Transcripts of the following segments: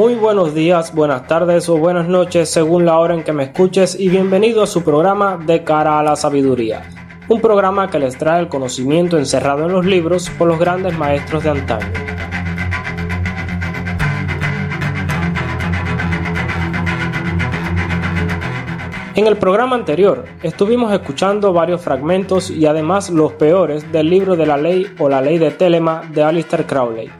Muy buenos días, buenas tardes o buenas noches según la hora en que me escuches y bienvenido a su programa De cara a la sabiduría, un programa que les trae el conocimiento encerrado en los libros por los grandes maestros de antaño. En el programa anterior estuvimos escuchando varios fragmentos y además los peores del libro de la ley o la ley de Telema de Alistair Crowley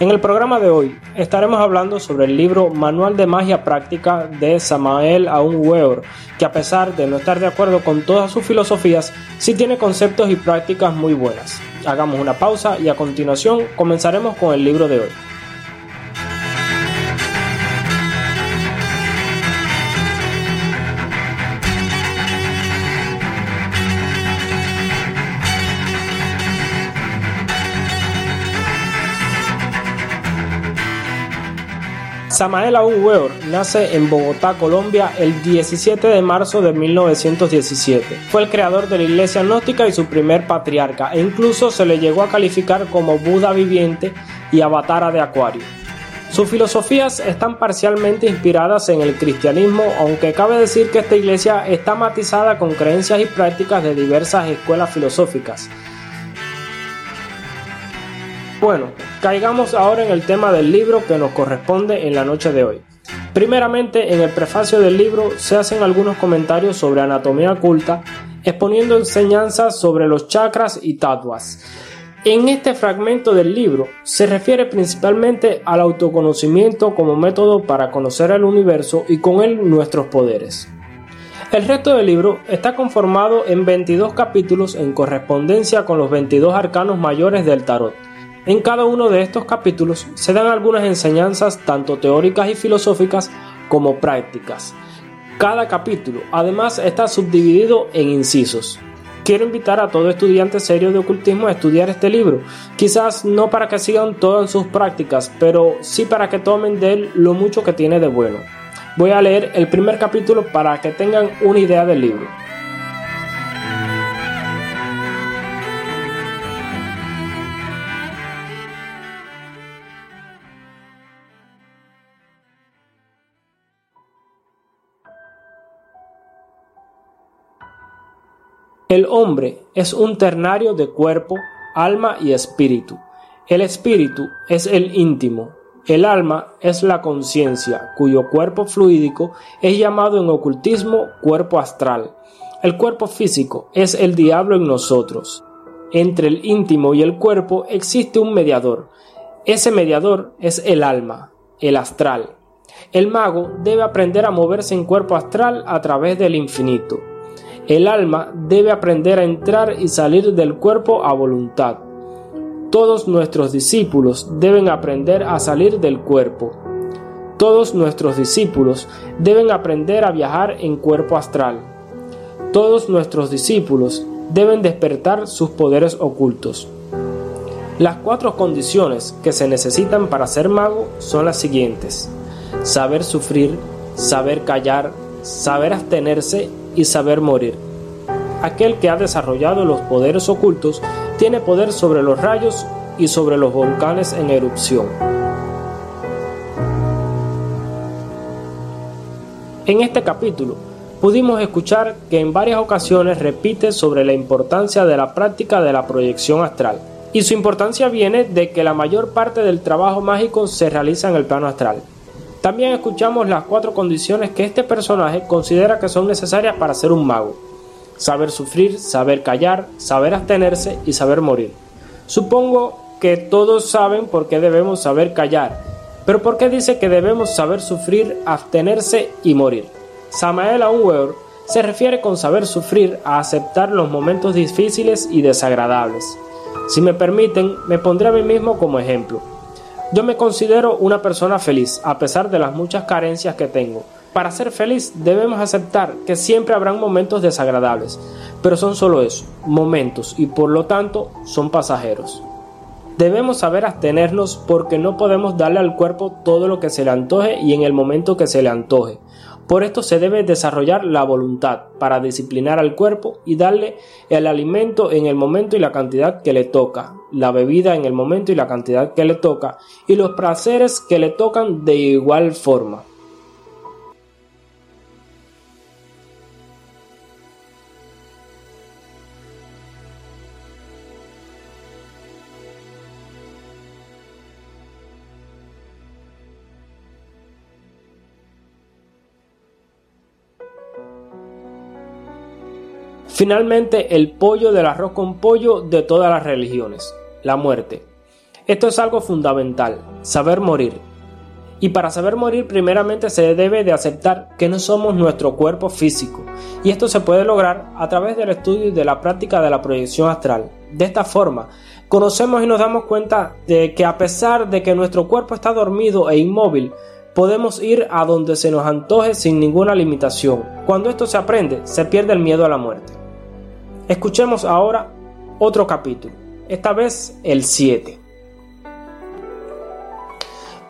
en el programa de hoy estaremos hablando sobre el libro Manual de Magia Práctica de Samael Aun Weor, que a pesar de no estar de acuerdo con todas sus filosofías, sí tiene conceptos y prácticas muy buenas. Hagamos una pausa y a continuación comenzaremos con el libro de hoy. Samael Aun Weor nace en Bogotá, Colombia, el 17 de marzo de 1917. Fue el creador de la Iglesia Gnóstica y su primer patriarca, e incluso se le llegó a calificar como Buda viviente y avatara de Acuario. Sus filosofías están parcialmente inspiradas en el cristianismo, aunque cabe decir que esta iglesia está matizada con creencias y prácticas de diversas escuelas filosóficas. Bueno, caigamos ahora en el tema del libro que nos corresponde en la noche de hoy. Primeramente, en el prefacio del libro se hacen algunos comentarios sobre anatomía oculta, exponiendo enseñanzas sobre los chakras y tatuas. En este fragmento del libro se refiere principalmente al autoconocimiento como método para conocer el universo y con él nuestros poderes. El resto del libro está conformado en 22 capítulos en correspondencia con los 22 arcanos mayores del tarot en cada uno de estos capítulos se dan algunas enseñanzas tanto teóricas y filosóficas como prácticas. Cada capítulo además está subdividido en incisos. Quiero invitar a todo estudiante serio de ocultismo a estudiar este libro, quizás no para que sigan todas sus prácticas, pero sí para que tomen de él lo mucho que tiene de bueno. Voy a leer el primer capítulo para que tengan una idea del libro. El hombre es un ternario de cuerpo, alma y espíritu. El espíritu es el íntimo. El alma es la conciencia, cuyo cuerpo fluídico es llamado en ocultismo cuerpo astral. El cuerpo físico es el diablo en nosotros. Entre el íntimo y el cuerpo existe un mediador. Ese mediador es el alma, el astral. El mago debe aprender a moverse en cuerpo astral a través del infinito. El alma debe aprender a entrar y salir del cuerpo a voluntad. Todos nuestros discípulos deben aprender a salir del cuerpo. Todos nuestros discípulos deben aprender a viajar en cuerpo astral. Todos nuestros discípulos deben despertar sus poderes ocultos. Las cuatro condiciones que se necesitan para ser mago son las siguientes. Saber sufrir, saber callar, saber abstenerse y saber morir. Aquel que ha desarrollado los poderes ocultos tiene poder sobre los rayos y sobre los volcanes en erupción. En este capítulo pudimos escuchar que en varias ocasiones repite sobre la importancia de la práctica de la proyección astral. Y su importancia viene de que la mayor parte del trabajo mágico se realiza en el plano astral. También escuchamos las cuatro condiciones que este personaje considera que son necesarias para ser un mago. Saber sufrir, saber callar, saber abstenerse y saber morir. Supongo que todos saben por qué debemos saber callar, pero ¿por qué dice que debemos saber sufrir, abstenerse y morir? Samael Aunweor se refiere con saber sufrir a aceptar los momentos difíciles y desagradables. Si me permiten, me pondré a mí mismo como ejemplo. Yo me considero una persona feliz, a pesar de las muchas carencias que tengo. Para ser feliz debemos aceptar que siempre habrán momentos desagradables, pero son solo eso, momentos, y por lo tanto son pasajeros. Debemos saber abstenernos porque no podemos darle al cuerpo todo lo que se le antoje y en el momento que se le antoje. Por esto se debe desarrollar la voluntad para disciplinar al cuerpo y darle el alimento en el momento y la cantidad que le toca, la bebida en el momento y la cantidad que le toca, y los placeres que le tocan de igual forma. Finalmente, el pollo del arroz con pollo de todas las religiones, la muerte. Esto es algo fundamental, saber morir. Y para saber morir primeramente se debe de aceptar que no somos nuestro cuerpo físico, y esto se puede lograr a través del estudio y de la práctica de la proyección astral. De esta forma, conocemos y nos damos cuenta de que a pesar de que nuestro cuerpo está dormido e inmóvil, podemos ir a donde se nos antoje sin ninguna limitación. Cuando esto se aprende, se pierde el miedo a la muerte. Escuchemos ahora otro capítulo, esta vez el 7.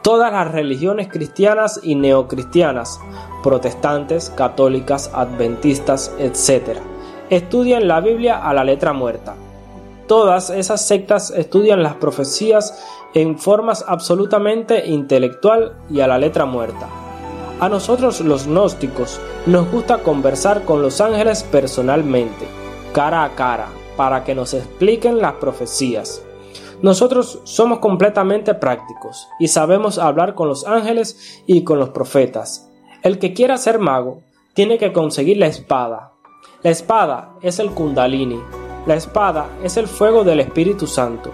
Todas las religiones cristianas y neocristianas, protestantes, católicas, adventistas, etc., estudian la Biblia a la letra muerta. Todas esas sectas estudian las profecías en formas absolutamente intelectual y a la letra muerta. A nosotros los gnósticos nos gusta conversar con los ángeles personalmente cara a cara para que nos expliquen las profecías. Nosotros somos completamente prácticos y sabemos hablar con los ángeles y con los profetas. El que quiera ser mago tiene que conseguir la espada. La espada es el kundalini. La espada es el fuego del Espíritu Santo.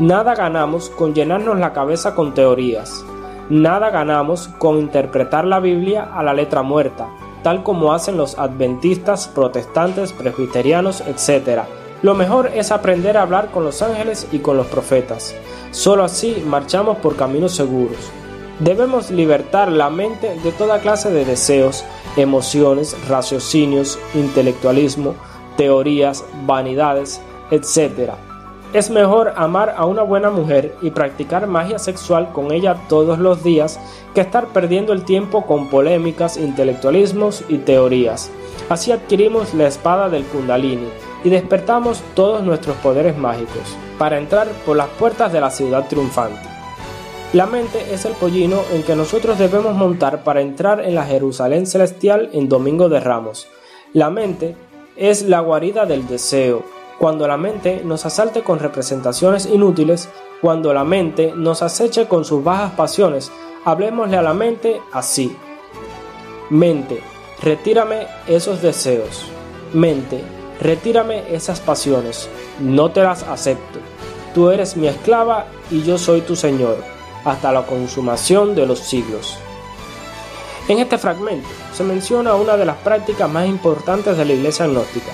Nada ganamos con llenarnos la cabeza con teorías. Nada ganamos con interpretar la Biblia a la letra muerta tal como hacen los adventistas, protestantes, presbiterianos, etc. Lo mejor es aprender a hablar con los ángeles y con los profetas. Solo así marchamos por caminos seguros. Debemos libertar la mente de toda clase de deseos, emociones, raciocinios, intelectualismo, teorías, vanidades, etc. Es mejor amar a una buena mujer y practicar magia sexual con ella todos los días que estar perdiendo el tiempo con polémicas, intelectualismos y teorías. Así adquirimos la espada del kundalini y despertamos todos nuestros poderes mágicos para entrar por las puertas de la ciudad triunfante. La mente es el pollino en que nosotros debemos montar para entrar en la Jerusalén celestial en Domingo de Ramos. La mente es la guarida del deseo, cuando la mente nos asalte con representaciones inútiles, cuando la mente nos aceche con sus bajas pasiones, hablemosle a la mente así. Mente, retírame esos deseos. Mente, retírame esas pasiones. No te las acepto. Tú eres mi esclava y yo soy tu Señor, hasta la consumación de los siglos. En este fragmento se menciona una de las prácticas más importantes de la iglesia gnóstica,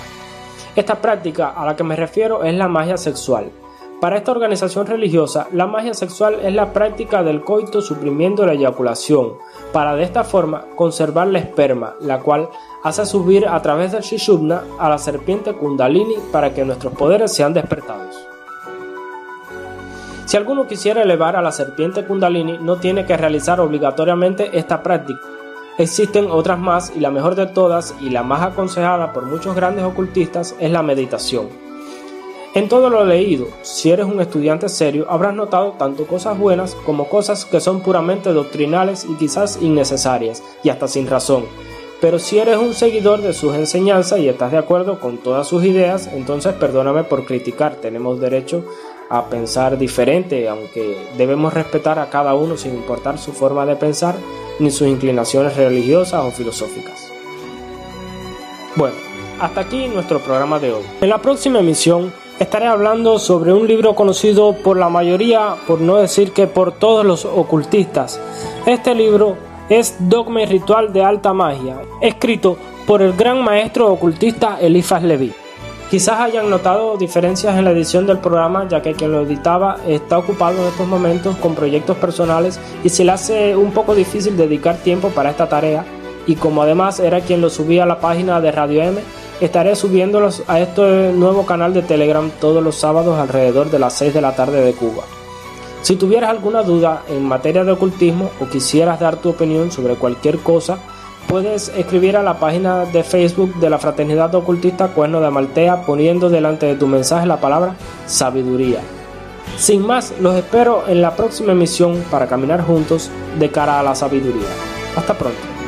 esta práctica a la que me refiero es la magia sexual. Para esta organización religiosa, la magia sexual es la práctica del coito suprimiendo la eyaculación, para de esta forma conservar la esperma, la cual hace subir a través del Shishubna a la serpiente Kundalini para que nuestros poderes sean despertados. Si alguno quisiera elevar a la serpiente Kundalini, no tiene que realizar obligatoriamente esta práctica, Existen otras más y la mejor de todas y la más aconsejada por muchos grandes ocultistas es la meditación. En todo lo leído, si eres un estudiante serio, habrás notado tanto cosas buenas como cosas que son puramente doctrinales y quizás innecesarias, y hasta sin razón. Pero si eres un seguidor de sus enseñanzas y estás de acuerdo con todas sus ideas, entonces perdóname por criticar, tenemos derecho a pensar diferente, aunque debemos respetar a cada uno sin importar su forma de pensar ni sus inclinaciones religiosas o filosóficas. Bueno, hasta aquí nuestro programa de hoy. En la próxima emisión estaré hablando sobre un libro conocido por la mayoría, por no decir que por todos los ocultistas. Este libro es Dogma y Ritual de Alta Magia, escrito por el gran maestro ocultista Elifas Levi. Quizás hayan notado diferencias en la edición del programa, ya que quien lo editaba está ocupado en estos momentos con proyectos personales y se le hace un poco difícil dedicar tiempo para esta tarea. Y como además era quien lo subía a la página de Radio M, estaré subiéndolos a este nuevo canal de Telegram todos los sábados alrededor de las 6 de la tarde de Cuba. Si tuvieras alguna duda en materia de ocultismo o quisieras dar tu opinión sobre cualquier cosa, puedes escribir a la página de Facebook de la Fraternidad Ocultista Cuerno de Amaltea poniendo delante de tu mensaje la palabra sabiduría. Sin más, los espero en la próxima emisión para caminar juntos de cara a la sabiduría. Hasta pronto.